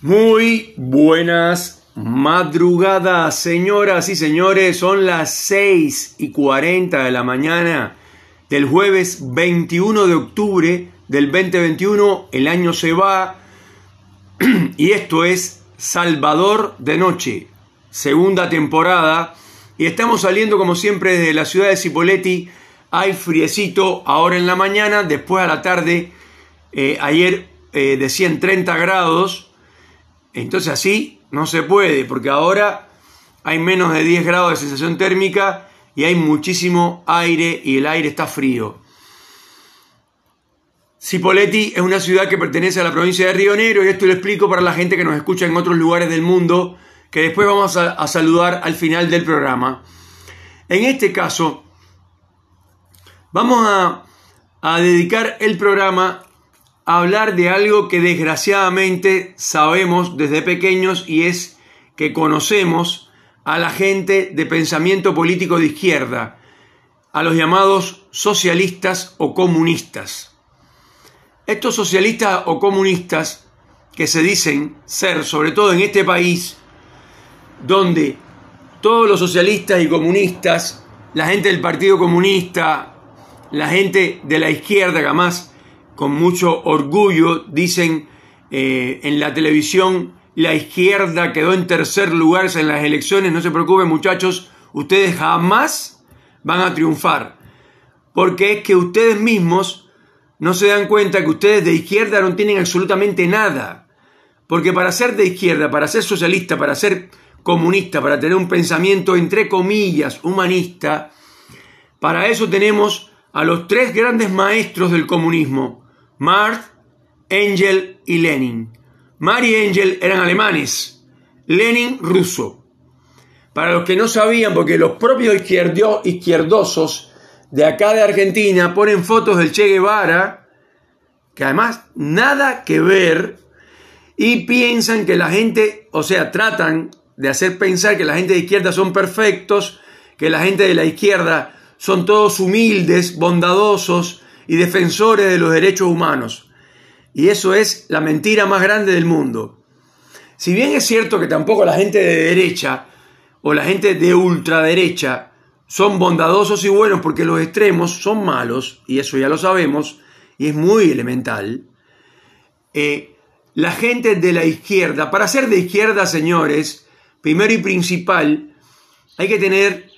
Muy buenas madrugadas, señoras y señores. Son las 6 y 40 de la mañana del jueves 21 de octubre del 2021. El año se va y esto es Salvador de Noche, segunda temporada. Y estamos saliendo como siempre desde la ciudad de Cipolletti. Hay friecito ahora en la mañana, después a la tarde. Eh, ayer eh, de 130 grados. Entonces así no se puede, porque ahora hay menos de 10 grados de sensación térmica y hay muchísimo aire y el aire está frío. Cipolletti es una ciudad que pertenece a la provincia de Río Negro y esto lo explico para la gente que nos escucha en otros lugares del mundo, que después vamos a, saludar al final del programa. En este caso, vamos a, a dedicar el programa hablar de algo que desgraciadamente sabemos desde pequeños y es que conocemos a la gente de pensamiento político de izquierda, a los llamados socialistas o comunistas. Estos socialistas o comunistas que se dicen ser, sobre todo en este país, donde todos los socialistas y comunistas, la gente del Partido Comunista, la gente de la izquierda que más con mucho orgullo dicen eh, en la televisión, la izquierda quedó en tercer lugar en las elecciones, no se preocupen muchachos, ustedes jamás van a triunfar, porque es que ustedes mismos no se dan cuenta que ustedes de izquierda no tienen absolutamente nada, porque para ser de izquierda, para ser socialista, para ser comunista, para tener un pensamiento entre comillas humanista, para eso tenemos a los tres grandes maestros del comunismo, Marx, Engel y Lenin. Marx y Engel eran alemanes, Lenin ruso. Para los que no sabían, porque los propios izquierdosos de acá de Argentina ponen fotos del Che Guevara, que además nada que ver, y piensan que la gente, o sea, tratan de hacer pensar que la gente de izquierda son perfectos, que la gente de la izquierda son todos humildes, bondadosos, y defensores de los derechos humanos. Y eso es la mentira más grande del mundo. Si bien es cierto que tampoco la gente de derecha o la gente de ultraderecha son bondadosos y buenos porque los extremos son malos, y eso ya lo sabemos, y es muy elemental, eh, la gente de la izquierda, para ser de izquierda, señores, primero y principal, hay que tener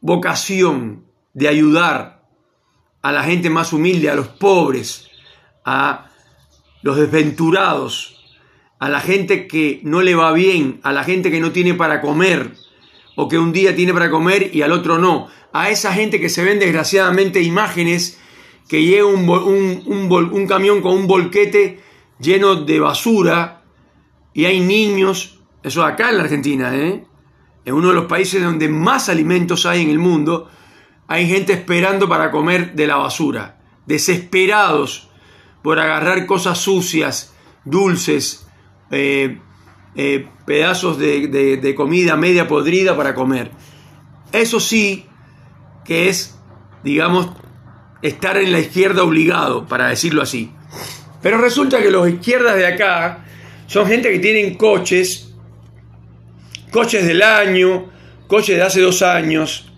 vocación de ayudar, a la gente más humilde, a los pobres, a los desventurados, a la gente que no le va bien, a la gente que no tiene para comer, o que un día tiene para comer y al otro no, a esa gente que se ven desgraciadamente imágenes que llega un, un, camión con un volquete lleno de basura y hay niños, eso acá en la Argentina, ¿eh? en uno de los países donde más alimentos hay en el mundo, hay gente esperando para comer de la basura, desesperados por agarrar cosas sucias, dulces, eh, eh, pedazos de, comida media podrida para comer. Eso sí que es, digamos, estar en la izquierda obligado, para decirlo así. Pero resulta que los izquierdas de acá son gente que tienen coches, coches del año, coches de hace dos años,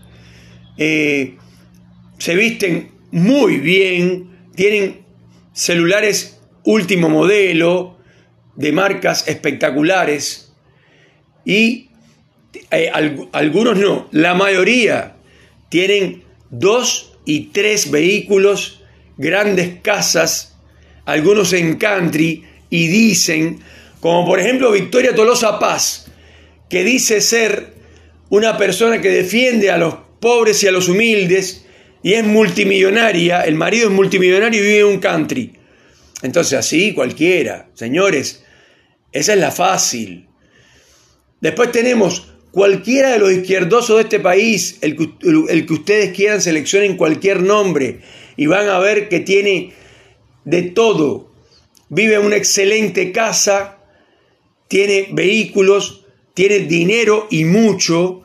eh, se visten muy bien, tienen celulares último modelo, de marcas espectaculares, y eh, algunos no, la mayoría tienen dos y tres vehículos, grandes casas, algunos en country, y dicen, como por ejemplo Victoria Tolosa Paz, que dice ser una persona que defiende a los pobres y a los humildes, y es multimillonaria, el marido es multimillonario y vive en un country. Entonces así cualquiera, señores, esa es la fácil. Después tenemos cualquiera de los izquierdosos de este país, el que, el que ustedes quieran, seleccionen cualquier nombre y van a ver que tiene de todo. Vive en una excelente casa, tiene vehículos, tiene dinero y mucho,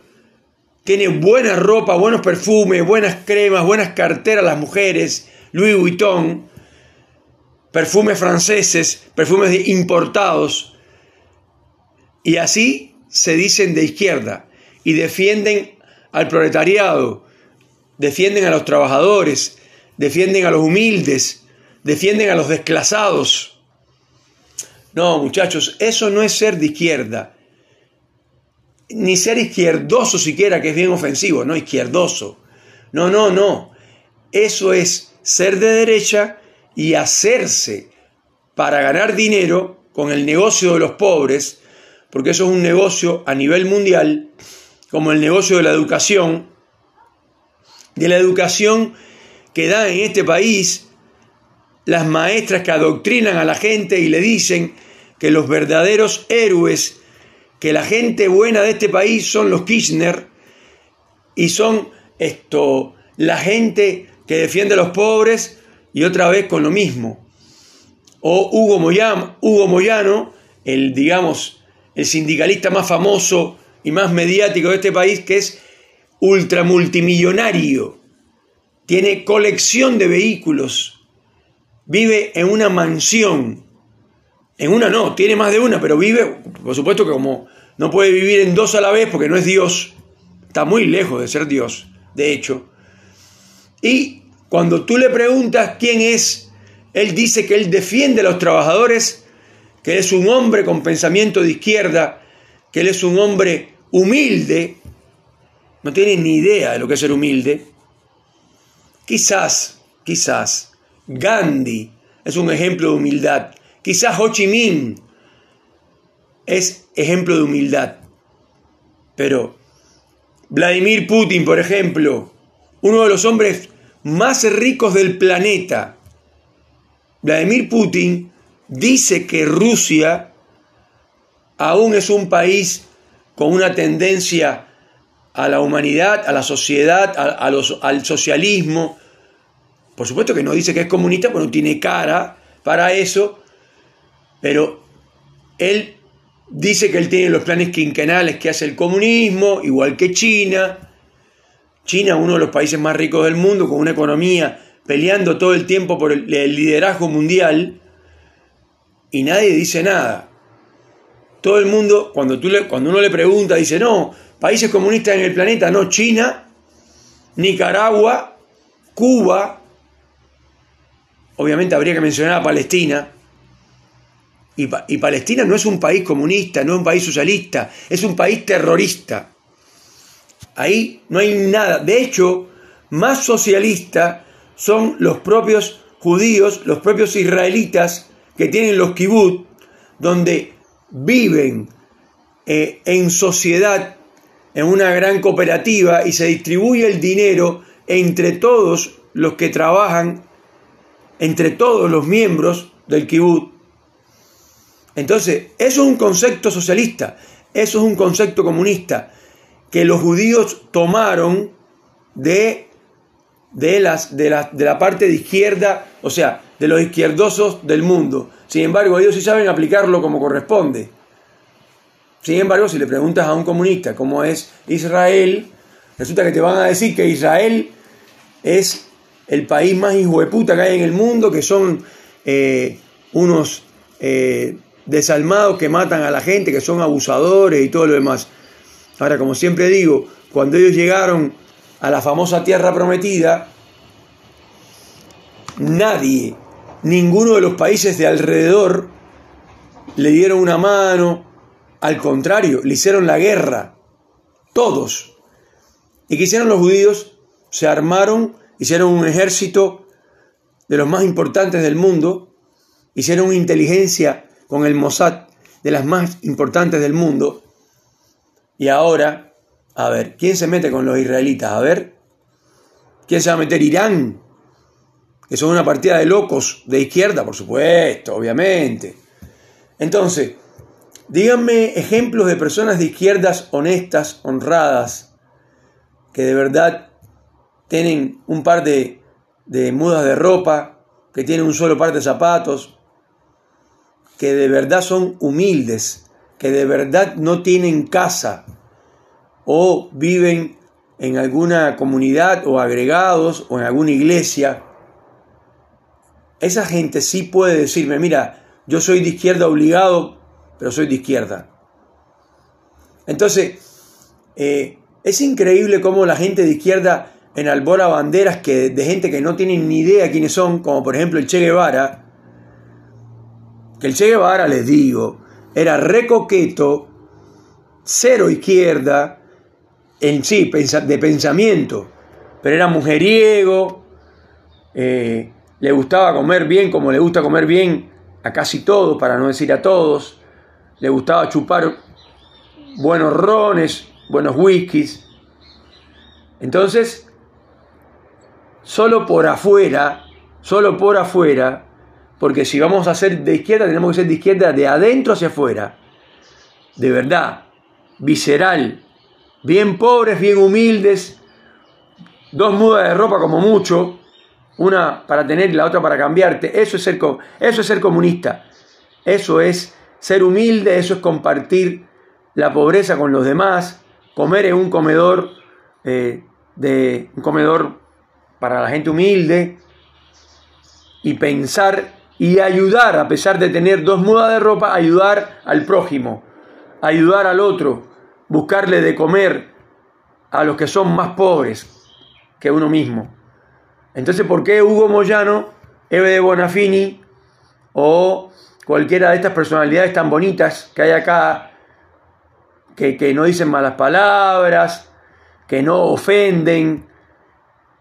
tiene buena ropa, buenos perfumes, buenas cremas, buenas carteras las mujeres, Louis Vuitton, perfumes franceses, perfumes importados, Y así se dicen de izquierda. Y defienden al proletariado, defienden a los trabajadores, defienden a los humildes, defienden a los desclasados. No, muchachos, eso no es ser de izquierda. Ni ser izquierdoso siquiera, que es bien ofensivo, no izquierdoso. No, no, no. Eso es ser de derecha y hacerse para ganar dinero con el negocio de los pobres, porque eso es un negocio a nivel mundial, como el negocio de la educación, de la educación que dan en este país las maestras que adoctrinan a la gente y le dicen que los verdaderos héroes, que la gente buena de este país son los Kirchner y son esto, la gente que defiende a los pobres y otra vez con lo mismo. O Hugo Moyano, Hugo Moyano el digamos el sindicalista más famoso y más mediático de este país, que es ultramultimillonario, tiene colección de vehículos, vive en una mansión, en una no, tiene más de una, pero vive, por supuesto que como no puede vivir en dos a la vez porque no es Dios, está muy lejos de ser Dios, de hecho. Y cuando tú le preguntas quién es, él dice que él defiende a los trabajadores, que él es un hombre con pensamiento de izquierda, que él es un hombre humilde, no tiene ni idea de lo que es ser humilde. Quizás, quizás, Gandhi es un ejemplo de humildad. Quizás Ho Chi Minh es ejemplo de humildad. Pero Vladimir Putin, por ejemplo, uno de los hombres más ricos del planeta, Vladimir Putin dice que Rusia aún es un país con una tendencia a la humanidad, a la sociedad, al socialismo. Por supuesto que no dice que es comunista, porque no tiene cara para eso, pero él dice que él tiene los planes quinquenales que hace el comunismo, igual que China. China, uno de los países más ricos del mundo, con una economía peleando todo el tiempo por el, liderazgo mundial, y nadie dice nada. Todo el mundo, cuando, tú cuando uno le pregunta, dice, no, países comunistas en el planeta, no China, Nicaragua, Cuba, obviamente habría que mencionar a Palestina, y, Palestina no es un país comunista, no es un país socialista, es un país terrorista. Ahí no hay nada. De hecho, más socialista son los propios judíos, los propios israelitas que tienen los kibbutz, donde viven eh, en sociedad en una gran cooperativa y se distribuye el dinero entre todos los que trabajan, entre todos los miembros del kibut. Entonces, eso es un concepto socialista, eso es un concepto comunista que los judíos tomaron de, de, las, de, la, de la parte de izquierda, o sea, de los izquierdosos del mundo. Sin embargo, ellos sí saben aplicarlo como corresponde. Sin embargo, si le preguntas a un comunista cómo es Israel, resulta que te van a decir que Israel es el país más hijo de puta que hay en el mundo, que son eh, unos eh, desalmados que matan a la gente, que son abusadores y todo lo demás. Ahora, como siempre digo, cuando ellos llegaron a la famosa tierra prometida, nadie, ninguno de los países de alrededor le dieron una mano, al contrario, le hicieron la guerra, todos. ¿Y qué hicieron los judíos? Se armaron, hicieron un ejército de los más importantes del mundo, hicieron inteligencia con el Mossad de las más importantes del mundo. Y ahora, a ver, ¿quién se mete con los israelitas? A ver, ¿quién se va a meter? Irán, que son una partida de locos de izquierda, por supuesto, obviamente. Entonces, Díganme ejemplos de personas de izquierdas honestas, honradas, que de verdad tienen un par de, mudas de ropa, que tienen un solo par de zapatos, que de verdad son humildes, que de verdad no tienen casa o viven en alguna comunidad o agregados o en alguna iglesia. Esa gente sí puede decirme, mira, yo soy de izquierda obligado pero soy de izquierda. Entonces, eh, es increíble cómo la gente de izquierda enalbora banderas que, de gente que no tiene ni idea quiénes son, como por ejemplo el Che Guevara, que el Che Guevara, les digo, era recoqueto, cero izquierda, en sí, de pensamiento, pero era mujeriego, eh, le gustaba comer bien como le gusta comer bien a casi todos, para no decir a todos, le gustaba chupar buenos rones, buenos whiskies. Entonces, solo por afuera, solo por afuera, porque si vamos a ser de izquierda, tenemos que ser de izquierda de adentro hacia afuera, de verdad, visceral, bien pobres, bien humildes, dos mudas de ropa como mucho, una para tener y la otra para cambiarte. Eso es ser, eso es ser comunista. Eso es ser humilde, eso es compartir la pobreza con los demás, comer en un comedor eh, de un comedor para la gente humilde. Y pensar y ayudar, a pesar de tener dos mudas de ropa, ayudar al prójimo, ayudar al otro, buscarle de comer a los que son más pobres que uno mismo. Entonces, ¿por qué Hugo Moyano, Eve de Bonafini o cualquiera de estas personalidades tan bonitas que hay acá, que, no dicen malas palabras, que no ofenden?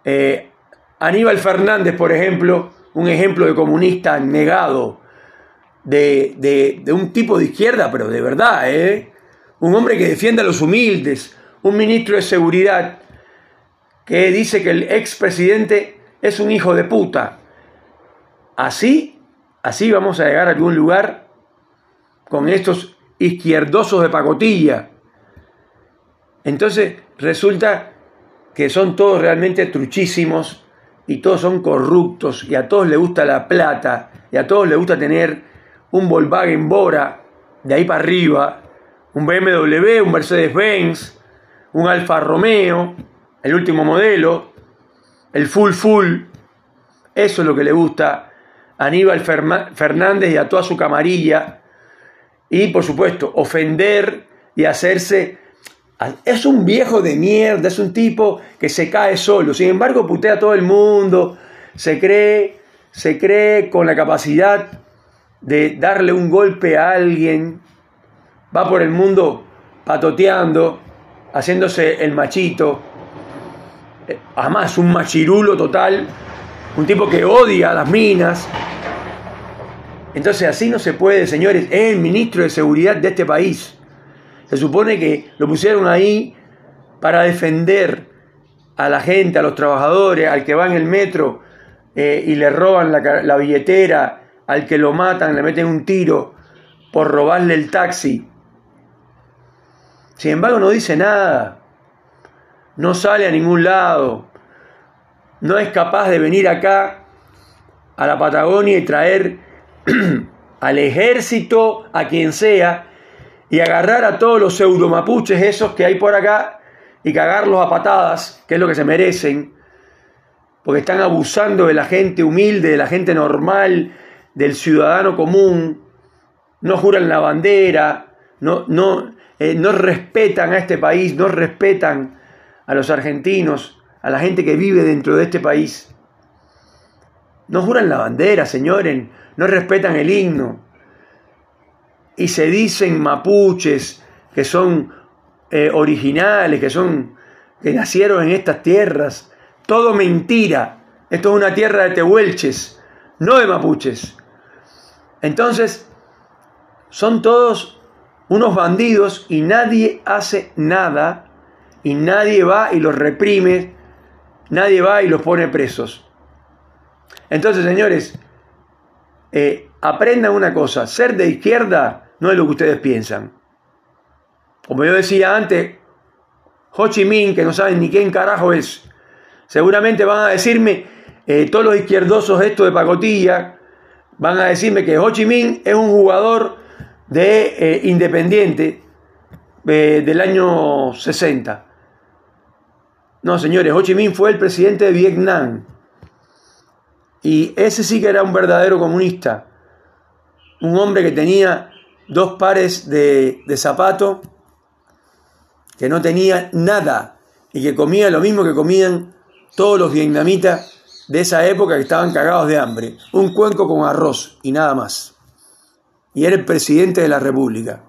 Eh, Aníbal Fernández, por ejemplo, un ejemplo de comunista negado, de, de un tipo de izquierda, pero de verdad, ¿eh? un hombre que defiende a los humildes, un ministro de seguridad que dice que el expresidente es un hijo de puta. Así, así vamos a llegar a algún lugar con estos izquierdosos de pacotilla. Entonces resulta que son todos realmente truchísimos y todos son corruptos y a todos les gusta la plata y a todos les gusta tener un Volkswagen Bora de ahí para arriba un BMW, un Mercedes-Benz, un Alfa Romeo, el último modelo, el full full. Eso es lo que le gusta a Aníbal Fernández y a toda su camarilla. Y por supuesto, ofender y hacerse... Es un viejo de mierda, es un tipo que se cae solo. Sin embargo, putea a todo el mundo, se cree, se cree con la capacidad de darle un golpe a alguien, va por el mundo patoteando, haciéndose el machito. Eh, además, un machirulo total, un tipo que odia las minas. Entonces así no se puede, señores. Es el ministro de Seguridad de este país. Se supone que lo pusieron ahí para defender a la gente, a los trabajadores, al que va en el metro eh, y le roban la, la billetera, al que lo matan, le meten un tiro por robarle el taxi. Sin embargo, no dice nada, no sale a ningún lado, no es capaz de venir acá a la Patagonia y traer al ejército, a quien sea, y agarrar a todos los pseudomapuches esos que hay por acá y cagarlos a patadas, que es lo que se merecen, porque están abusando de la gente humilde, de la gente normal, del ciudadano común, no juran la bandera, no, no, eh, no respetan a este país, no respetan a los argentinos, a la gente que vive dentro de este país. No juran la bandera, señores, no respetan el himno. Y se dicen mapuches que son eh, originales, que son que nacieron en estas tierras. Todo mentira. Esto es una tierra de tehuelches, no de mapuches. Entonces, son todos unos bandidos y nadie hace nada y nadie va y los reprime, nadie va y los pone presos. Entonces, señores, eh, aprendan una cosa, ser de izquierda no es lo que ustedes piensan. Como yo decía antes, Ho Chi Minh, que no saben ni quién carajo es, seguramente van a decirme, eh, todos los izquierdosos estos de pacotilla, van a decirme que Ho Chi Minh es un jugador de eh, Independiente eh, del año 60. No, señores, Ho Chi Minh fue el presidente de Vietnam. Y ese sí que era un verdadero comunista. Un hombre que tenía dos pares de, de zapatos que no tenía nada y que comía lo mismo que comían todos los vietnamitas de esa época que estaban cagados de hambre. Un cuenco con arroz y nada más. Y era el presidente de la República.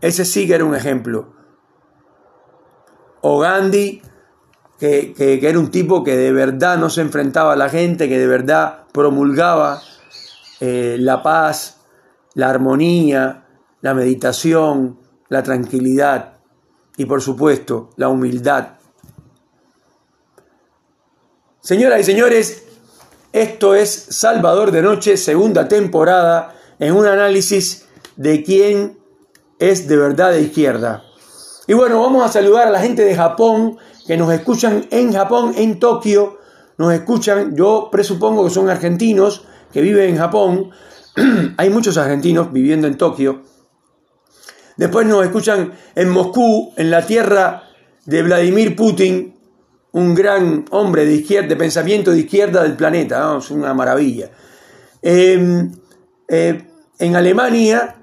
Ese sí que era un ejemplo. O Gandhi, que, era un tipo que de verdad no se enfrentaba a la gente, que de verdad promulgaba eh, la paz, la armonía, la meditación, la tranquilidad y por supuesto la humildad. Señoras y señores, esto es Salvador de Noche, segunda temporada, en un análisis de quién es de verdad de izquierda. Y bueno, vamos a saludar a la gente de Japón que nos escuchan en Japón, en Tokio. Nos escuchan, yo presupongo que son argentinos que viven en Japón. Hay muchos argentinos viviendo en Tokio. Después nos escuchan en Moscú, en la tierra de Vladimir Putin, un gran hombre de izquierda, de pensamiento de izquierda del planeta, es una maravilla. Em, eh, en Alemania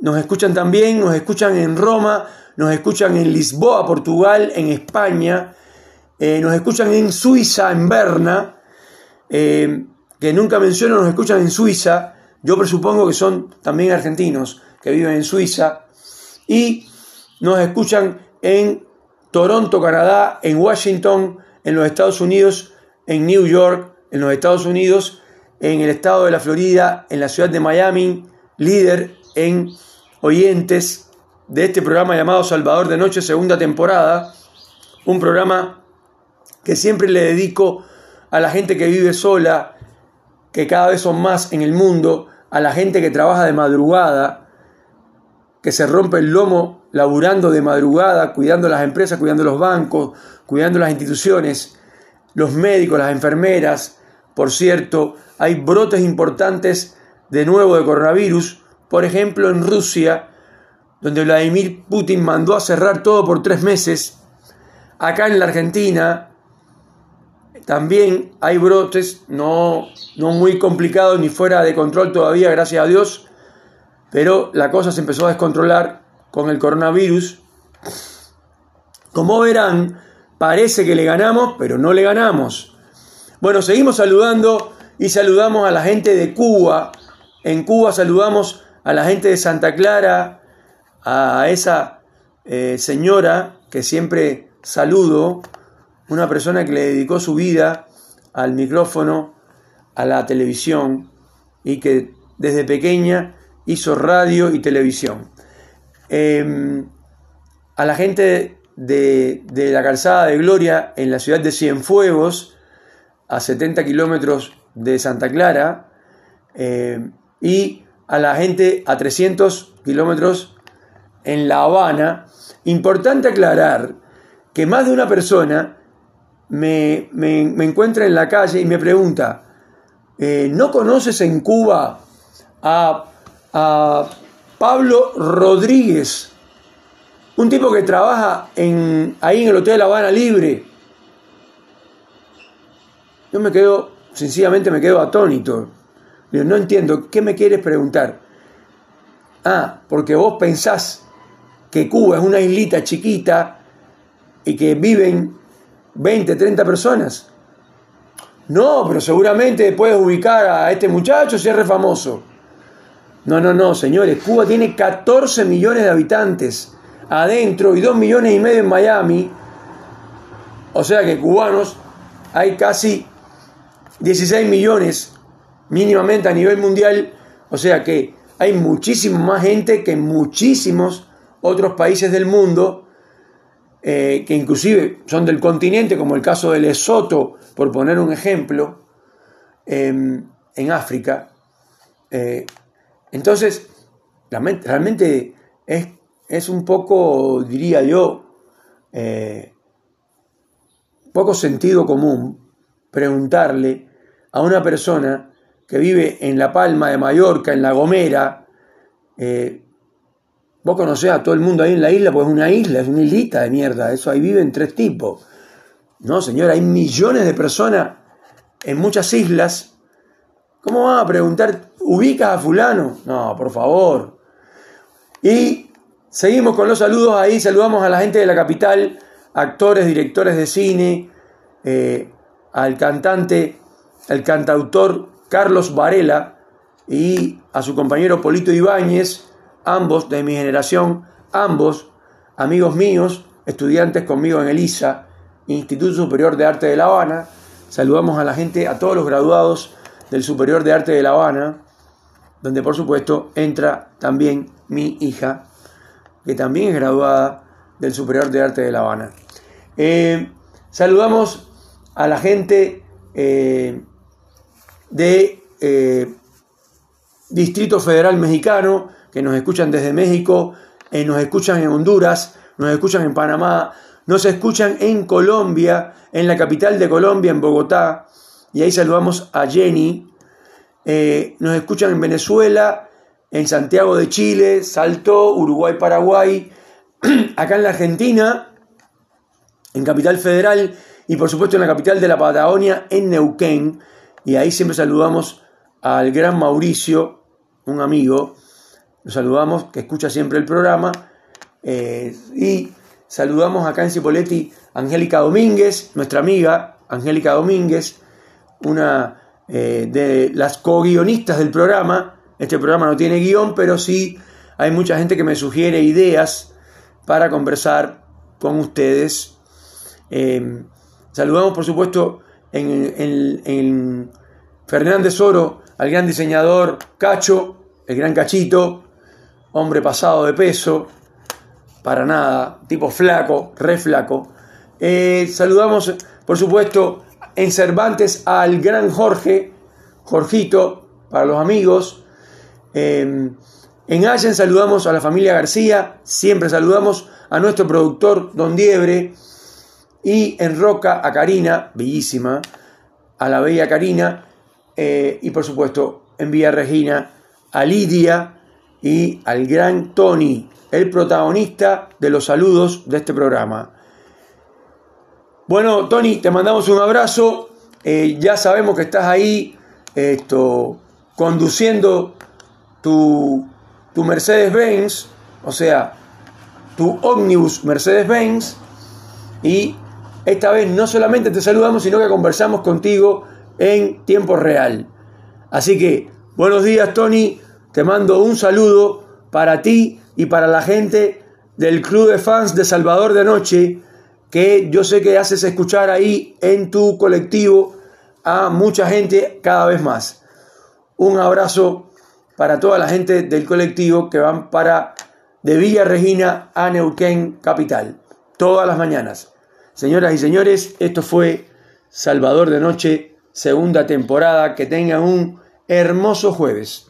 nos escuchan también, nos escuchan en Roma, nos escuchan en Lisboa, Portugal, en España, eh, nos escuchan en Suiza, en Berna, em, que nunca menciono, nos escuchan en Suiza, yo presupongo que son también argentinos que viven en Suiza, y nos escuchan en Toronto, Canadá, en Washington, en los Estados Unidos, en New York, en los Estados Unidos, en el estado de la Florida, en la ciudad de Miami, líder en oyentes de este programa llamado Salvador de Noche, segunda temporada, un programa que siempre le dedico a la gente que vive sola, que cada vez son más en el mundo, a la gente que trabaja de madrugada, que se rompe el lomo laburando de madrugada, cuidando las empresas, cuidando los bancos, cuidando las instituciones, los médicos, las enfermeras. Por cierto, hay brotes importantes de nuevo de coronavirus, por ejemplo en Rusia, donde Vladimir Putin mandó a cerrar todo por tres meses. Acá en la Argentina también hay brotes, no, no muy complicados ni fuera de control todavía, gracias a Dios, pero la cosa se empezó a descontrolar con el coronavirus. Como verán, parece que le ganamos, pero no le ganamos. Bueno, seguimos saludando y saludamos a la gente de Cuba. En Cuba saludamos a la gente de Santa Clara, a esa eh, señora que siempre saludo, una persona que le dedicó su vida al micrófono, a la televisión y que desde pequeña hizo radio y televisión. Em, a la gente de, la calzada de Gloria en la ciudad de Cienfuegos, a 70 kilómetros de Santa Clara, em, y a la gente a 300 kilómetros en La Habana. Importante aclarar que más de una persona me, encuentra en la calle y me pregunta, eh, ¿no conoces en Cuba a a Pablo Rodríguez, un tipo que trabaja en, ahí en el Hotel La Habana Libre. Yo me quedo, sencillamente me quedo atónito. no entiendo, ¿qué me quieres preguntar? Ah, porque vos pensás que Cuba es una islita chiquita y que viven 20, 30 personas. No, pero seguramente puedes ubicar a este muchacho si es famoso. No, no, no, señores. Cuba tiene 14 millones de habitantes adentro y 2 millones y medio en Miami. O sea que cubanos hay casi 16 millones mínimamente a nivel mundial. O sea que hay muchísima más gente que muchísimos otros países del mundo, eh, que inclusive son del continente, como el caso de Lesoto, por poner un ejemplo, en África. Eh, entonces, realmente es, un poco, diría yo, eh, poco sentido común preguntarle a una persona que vive en La Palma de Mallorca, en La Gomera, vos conocés a todo el mundo ahí en la isla, pues es una isla, es una islita de mierda, eso ahí viven tres tipos. No, señora, hay millones de personas en muchas islas. ¿Cómo van a preguntar ubicas a fulano. No, por favor. Y Seguimos con los saludos ahí, saludamos a la gente de la capital, actores, directores de cine, eh, al cantante, el cantautor Carlos Varela y a su compañero Polito Ibáñez, ambos de mi generación, ambos amigos míos, estudiantes conmigo en el ISA, Instituto Superior de Arte de La Habana. Saludamos a la gente, a todos los graduados del Superior de Arte de La Habana, donde por supuesto entra también mi hija, que también es graduada del Superior de Arte de La Habana. Eh, saludamos a la gente eh, de eh, Distrito Federal Mexicano, que nos escuchan desde México, nos escuchan en Honduras, nos escuchan en Panamá, nos escuchan en Colombia, en la capital de Colombia, en Bogotá, y ahí saludamos a Jenny. nos escuchan en Venezuela, en Santiago de Chile, Salto, Uruguay, Paraguay, acá en la Argentina, en Capital Federal y por supuesto en la capital de la Patagonia, en Neuquén. Y ahí siempre saludamos al gran Mauricio, un amigo, lo saludamos, que escucha siempre el programa. Eh, y saludamos acá en Cipoletti Angélica Domínguez, nuestra amiga Angélica Domínguez, una eh, de las co-guionistas del programa este programa no tiene guion, pero sí hay mucha gente que me sugiere ideas para conversar con ustedes. Em, saludamos, por supuesto, en, Fernández Oro al gran diseñador Cacho, el gran Cachito, hombre pasado de peso, para nada, tipo flaco, re flaco. Eh, saludamos, por supuesto, en Cervantes al gran Jorge, Jorgito, para los amigos. Em, en Allen saludamos a la familia García, siempre saludamos a nuestro productor Don Diebre y en Roca a Karina, bellísima, a la bella Karina eh, y por supuesto en Villa Regina a Lidia y al gran Tony, el protagonista de los saludos de este programa. Bueno, Tony, te mandamos un abrazo. Eh, ya sabemos que estás ahí esto, conduciendo tu, tu Mercedes-Benz, o sea, tu Omnibus Mercedes-Benz, y esta vez no solamente te saludamos, sino que conversamos contigo en tiempo real. Así que, buenos días Tony, te mando un saludo para ti y para la gente del Club de Fans de Salvador de Noche, que yo sé que haces escuchar ahí en tu colectivo a mucha gente cada vez más. Un abrazo para toda la gente del colectivo que van para de Villa Regina a Neuquén Capital, todas las mañanas. Señoras y señores, esto fue Salvador de Noche, segunda temporada. Que tengan un hermoso jueves.